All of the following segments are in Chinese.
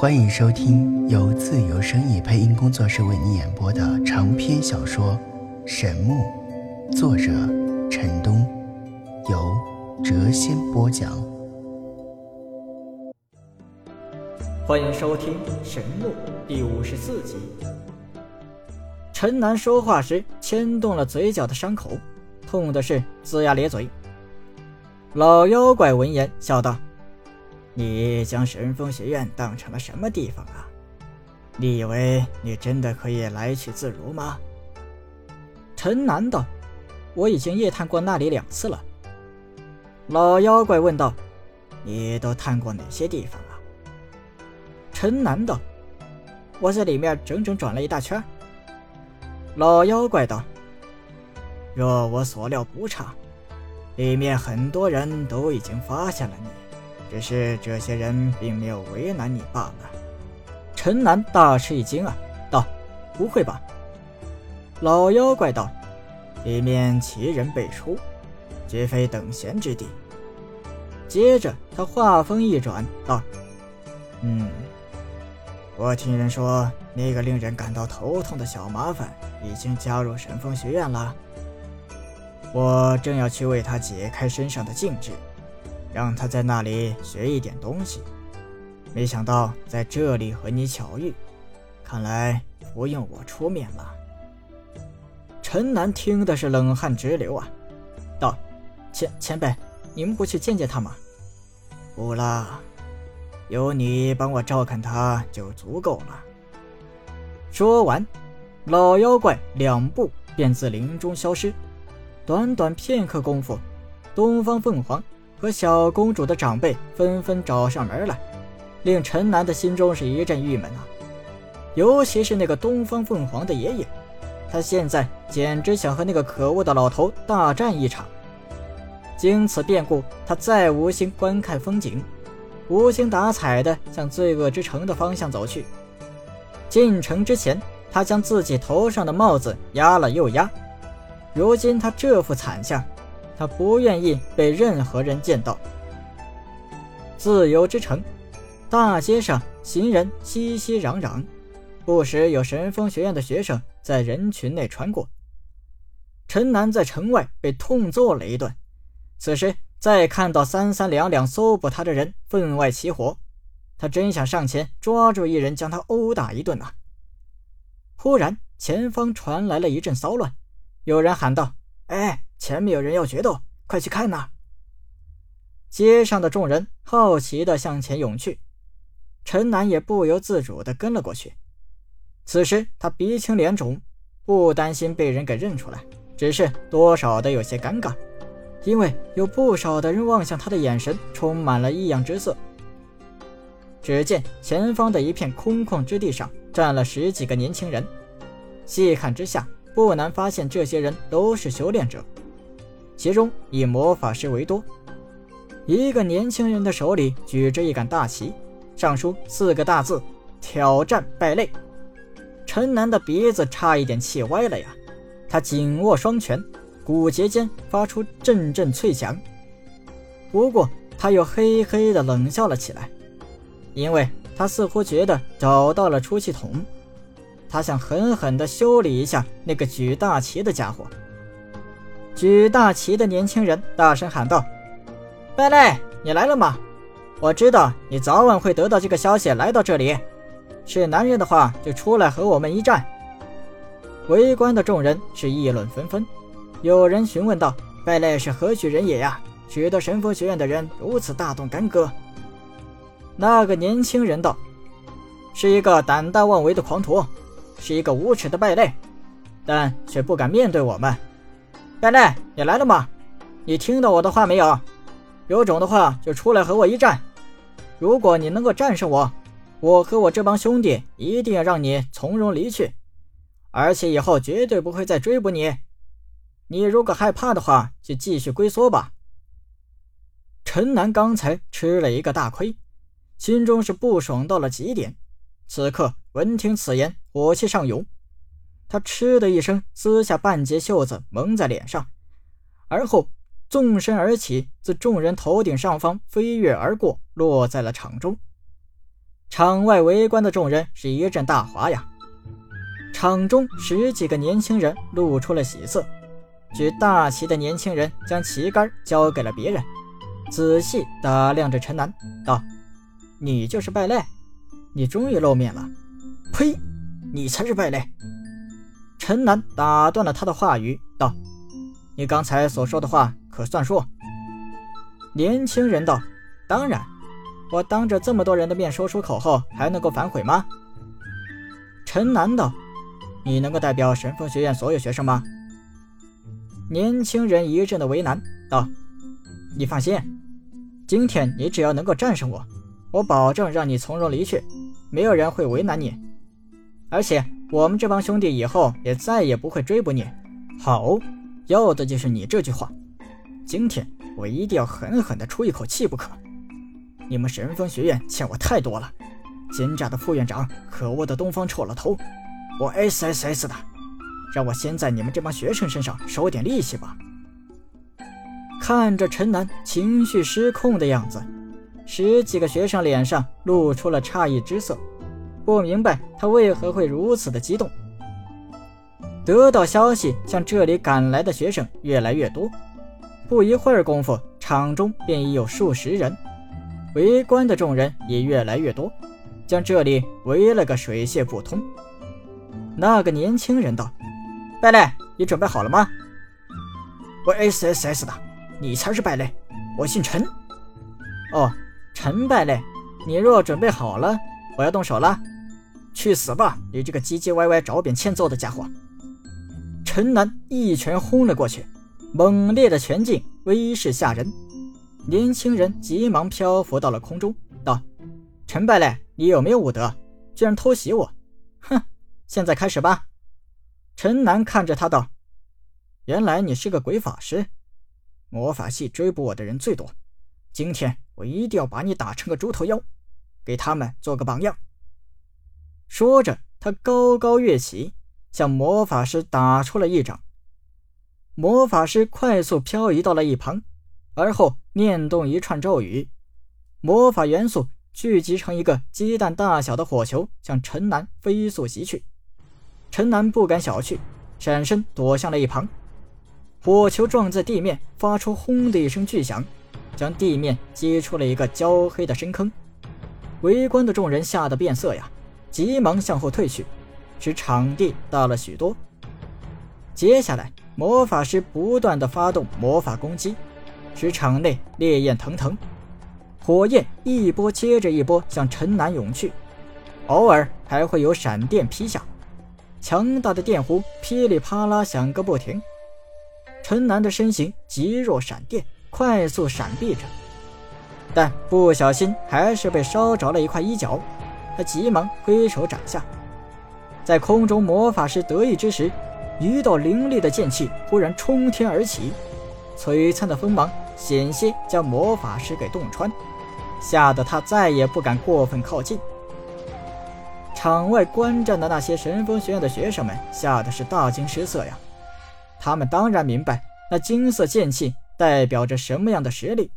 欢迎收听由自由声意配音工作室为你演播的长篇小说《神木》，作者陈东，由谪仙播讲。欢迎收听《神木》第五十四集。陈南说话时牵动了嘴角的伤口，痛的是龇牙咧嘴。老妖怪闻言笑道。你将神风学院当成了什么地方啊？你以为你真的可以来去自如吗？陈南道：“我已经夜探过那里两次了。”老妖怪问道：“你都探过哪些地方啊？”陈南道：“我在里面整整转了一大圈。”老妖怪道：“若我所料不差，里面很多人都已经发现了你。”只是这些人并没有为难你罢了。陈南大吃一惊啊，道：“不会吧？”老妖怪道：“里面奇人辈出，绝非等闲之地。”接着他话锋一转，道：“嗯，我听人说那个令人感到头痛的小麻烦已经加入神风学院了，我正要去为他解开身上的禁制。”让他在那里学一点东西，没想到在这里和你巧遇，看来不用我出面了。陈南听的是冷汗直流啊，道：“前前辈，你们不去见见他吗？”“不啦，有你帮我照看他就足够了。”说完，老妖怪两步便自林中消失。短短片刻功夫，东方凤凰。和小公主的长辈纷纷找上门来，令陈南的心中是一阵郁闷啊。尤其是那个东方凤凰的爷爷，他现在简直想和那个可恶的老头大战一场。经此变故，他再无心观看风景，无精打采地向罪恶之城的方向走去。进城之前，他将自己头上的帽子压了又压，如今他这副惨相。他不愿意被任何人见到。自由之城，大街上行人熙熙攘攘，不时有神风学院的学生在人群内穿过。陈南在城外被痛揍了一顿，此时再看到三三两两搜捕他的人分外起火，他真想上前抓住一人将他殴打一顿啊！忽然，前方传来了一阵骚乱，有人喊道：“！”前面有人要决斗，快去看呐！街上的众人好奇地向前涌去，陈南也不由自主地跟了过去。此时他鼻青脸肿，不担心被人给认出来，只是多少的有些尴尬，因为有不少的人望向他的眼神充满了异样之色。只见前方的一片空旷之地上站了十几个年轻人，细看之下，不难发现这些人都是修炼者。其中以魔法师为多。一个年轻人的手里举着一杆大旗，上书四个大字：“挑战败类。”陈南的鼻子差一点气歪了呀！他紧握双拳，骨节间发出阵阵脆响。不过他又嘿嘿地冷笑了起来，因为他似乎觉得找到了出气筒。他想狠狠地修理一下那个举大旗的家伙。举大旗的年轻人大声喊道：“败类，你来了吗？我知道你早晚会得到这个消息，来到这里。是男人的话，就出来和我们一战。”围观的众人是议论纷纷，有人询问道：“败类是何许人也呀？使得神风学院的人如此大动干戈？”那个年轻人道：“是一个胆大妄为的狂徒，是一个无耻的败类，但却不敢面对我们。”败类，你来了吗？你听到我的话没有？有种的话就出来和我一战。如果你能够战胜我，我和我这帮兄弟一定要让你从容离去，而且以后绝对不会再追捕你。你如果害怕的话，就继续龟缩吧。陈南刚才吃了一个大亏，心中是不爽到了极点。此刻闻听此言，火气上涌。他嗤的一声，撕下半截袖子蒙在脸上，而后纵身而起，自众人头顶上方飞跃而过，落在了场中。场外围观的众人是一阵大哗呀。场中十几个年轻人露出了喜色，举大旗的年轻人将旗杆交给了别人，仔细打量着陈南，道：“你就是败类，你终于露面了。”“呸，你才是败类！”陈南打断了他的话语，道：“你刚才所说的话可算数？”年轻人道：“当然，我当着这么多人的面说出口后，还能够反悔吗？”陈南道。你能够代表神风学院所有学生吗？年轻人一阵的为难，道：“你放心，今天你只要能够战胜我，我保证让你从容离去，没有人会为难你。而且我们这帮兄弟以后也再也不会追捕你。好，要的就是你这句话。今天我一定要狠狠地出一口气不可。你们神风学院欠我太多了，奸诈的副院长，可恶的东方臭老头。”我 SSS 的，让我先在你们这帮学生身上收点利息吧。看着陈楠情绪失控的样子，十几个学生脸上露出了诧异之色，不明白他为何会如此的激动。得到消息，向这里赶来的学生越来越多，不一会儿功夫，场中便已有数十人，围观的众人也越来越多，将这里围了个水泄不通。那个年轻人道：“败类，你准备好了吗？”“我 SSS 的，你才是败类。我姓陈。”“哦，陈败类，你若准备好了，我要动手了。”“去死吧，你这个唧唧歪歪、找扁欠揍的家伙！”陈南一拳轰了过去，猛烈的拳劲威势吓人。年轻人急忙漂浮到了空中，道：“陈败类，你有没有武德？居然偷袭我！哼！”现在开始吧，陈南看着他道：“原来你是个鬼法师，魔法系追捕我的人最多。今天我一定要把你打成个猪头妖，给他们做个榜样。”说着，他高高跃起，向魔法师打出了一掌。魔法师快速漂移到了一旁，而后念动一串咒语，魔法元素聚集成一个鸡蛋大小的火球，向陈南飞速袭去。陈南不敢小觑，闪身躲向了一旁。火球撞在地面，发出轰的一声巨响，将地面击出了一个焦黑的深坑。围观的众人吓得变色呀，急忙向后退去，使场地大了许多。接下来，魔法师不断的发动魔法攻击，使场内烈焰腾腾，火焰一波接着一波向陈南涌去，偶尔还会有闪电劈下。强大的电弧噼里啪啦响个不停，陈南的身形急若闪电，快速闪避着，但不小心还是被烧着了一块衣角。他急忙挥手斩下，在空中，魔法师得意之时，一道凌厉的剑气忽然冲天而起，璀璨的锋芒险些将魔法师给洞穿，吓得他再也不敢过分靠近。场外观战的那些神风学院的学生们吓得是大惊失色呀！他们当然明白那金色剑气代表着什么样的实力，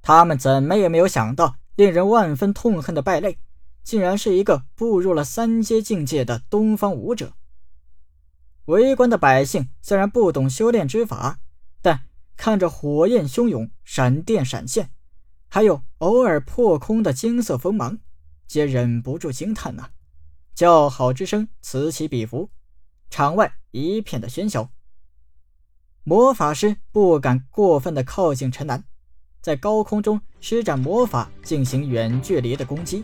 他们怎么也没有想到，令人万分痛恨的败类，竟然是一个步入了三阶境界的东方武者。围观的百姓虽然不懂修炼之法，但看着火焰汹涌、闪电闪现，还有偶尔破空的金色锋芒，皆忍不住惊叹呐。叫好之声此起彼伏，场外一片的喧嚣。魔法师不敢过分的靠近陈南，在高空中施展魔法进行远距离的攻击，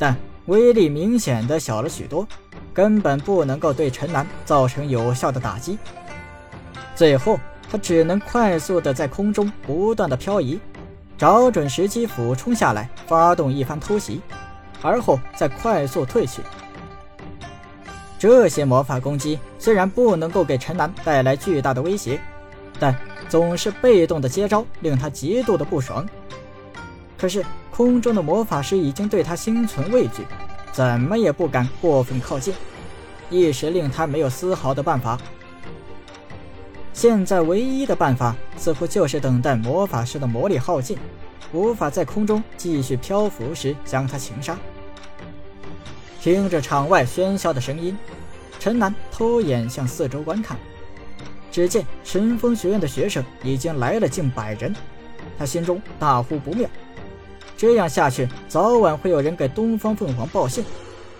但威力明显的小了许多，根本不能够对陈南造成有效的打击。最后，他只能快速的在空中不断的漂移，找准时机俯冲下来，发动一番偷袭，而后再快速退去。这些魔法攻击虽然不能够给陈南带来巨大的威胁，但总是被动的接招令他极度的不爽。可是空中的魔法师已经对他心存畏惧，怎么也不敢过分靠近，一时令他没有丝毫的办法。现在唯一的办法似乎就是等待魔法师的魔力耗尽，无法在空中继续漂浮时将他擒杀。听着场外喧嚣的声音，陈南偷眼向四周观看，只见神风学院的学生已经来了近百人，他心中大呼不妙。这样下去，早晚会有人给东方凤凰报信。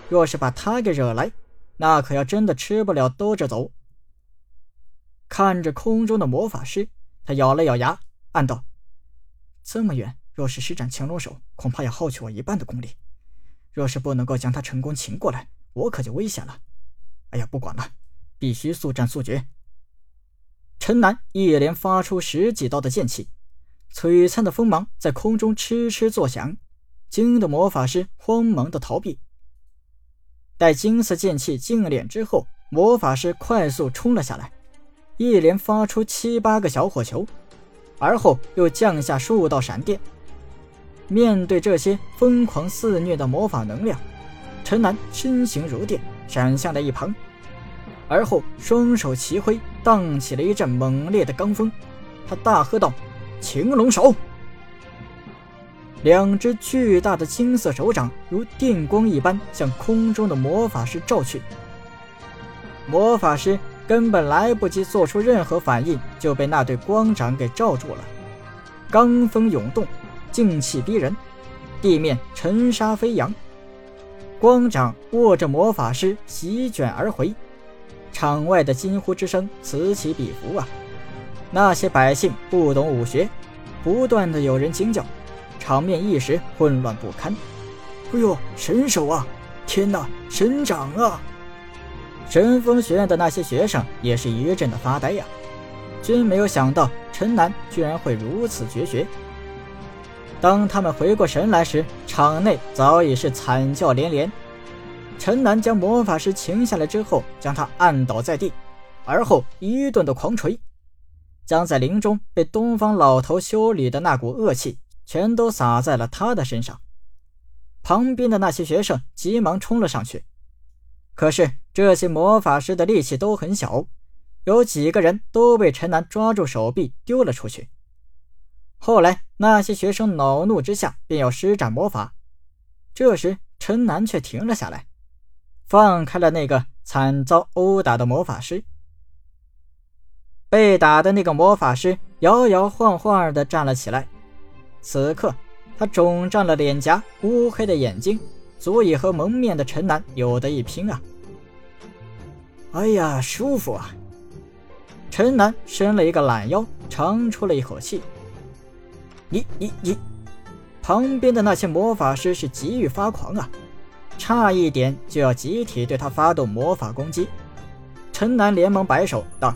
若是把他给惹来，那可要真的吃不了兜着走。看着空中的魔法师，他咬了咬牙，暗道：“这么远，若是施展擒龙手，恐怕要耗去我一半的功力。若是不能够将他成功擒过来，我可就危险了。哎呀，不管了，必须速战速决。”陈南一连发出十几道的剑气。璀璨的锋芒在空中哧哧作响，惊得魔法师慌忙的逃避。待金色剑气净敛之后，魔法师快速冲了下来，一连发出七八个小火球，而后又降下数道闪电。面对这些疯狂肆虐的魔法能量，陈南身形如电，闪向了一旁，而后双手齐挥，荡起了一阵猛烈的罡风。他大喝道。青龙手，两只巨大的金色手掌如电光一般向空中的魔法师照去。魔法师根本来不及做出任何反应，就被那对光掌给罩住了。罡风涌动，劲气逼人，地面尘沙飞扬，光掌握着魔法师席卷而回。场外的惊呼之声此起彼伏啊！那些百姓不懂武学，不断的有人惊叫，场面一时混乱不堪。哎呦，神手啊！天哪，神掌啊！神风学院的那些学生也是一阵的发呆呀，均没有想到陈南居然会如此绝学。当他们回过神来时，场内早已是惨叫连连。陈南将魔法师擒下来之后，将他按倒在地，而后一顿的狂锤。将在林中被东方老头修理的那股恶气，全都洒在了他的身上。旁边的那些学生急忙冲了上去，可是这些魔法师的力气都很小，有几个人都被陈南抓住手臂丢了出去。后来那些学生恼怒之下，便要施展魔法，这时陈南却停了下来，放开了那个惨遭殴打的魔法师。被打的那个魔法师摇摇晃晃地站了起来，此刻他肿胀了脸颊，乌黑的眼睛，足以和蒙面的陈南有得一拼啊！哎呀，舒服啊！陈南伸了一个懒腰，长出了一口气。你你你！旁边的那些魔法师是急于发狂啊，差一点就要集体对他发动魔法攻击。陈南连忙摆手道。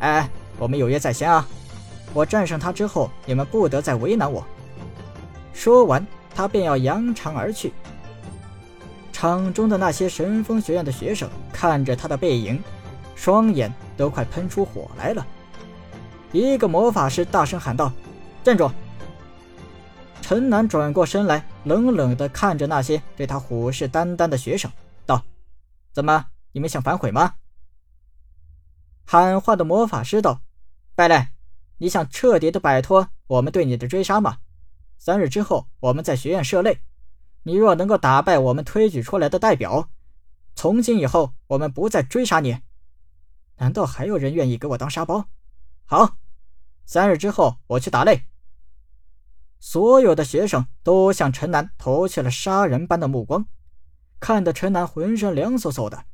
哎，我们有约在先啊！我战胜他之后，你们不得再为难我。说完，他便要扬长而去。场中的那些神风学院的学生看着他的背影，双眼都快喷出火来了。一个魔法师大声喊道：“站住！”陈南转过身来，冷冷地看着那些对他虎视眈眈的学生，道：“怎么，你们想反悔吗？”喊话的魔法师道：“败类，你想彻底的摆脱我们对你的追杀吗？三日之后，我们在学院设擂。你若能够打败我们推举出来的代表，从今以后我们不再追杀你。难道还有人愿意给我当沙包？好，三日之后我去打擂。”所有的学生都向陈南投去了杀人般的目光，看得陈南浑身凉飕飕的。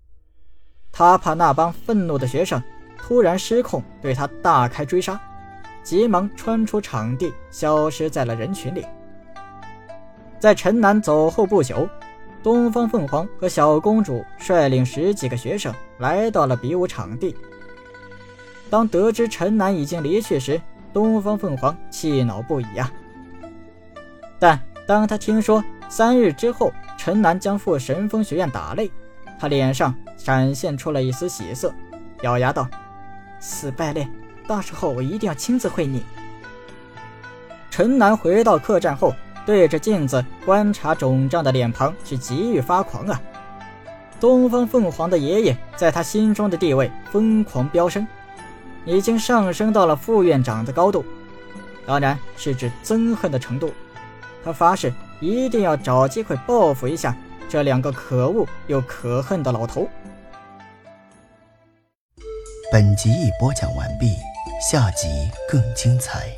他怕那帮愤怒的学生。突然失控，对他大开追杀，急忙穿出场地，消失在了人群里。在陈南走后不久，东方凤凰和小公主率领十几个学生来到了比武场地。当得知陈南已经离去时，东方凤凰气恼不已呀。但当他听说三日之后陈南将赴神风学院打擂，他脸上闪现出了一丝喜色，咬牙道。死败类，到时候我一定要亲自会你。陈南回到客栈后，对着镜子观察肿胀的脸庞，是急于发狂啊！东方凤凰的爷爷在他心中的地位疯狂飙升，已经上升到了副院长的高度，当然是指憎恨的程度。他发誓一定要找机会报复一下这两个可恶又可恨的老头。本集已播讲完毕，下集更精彩。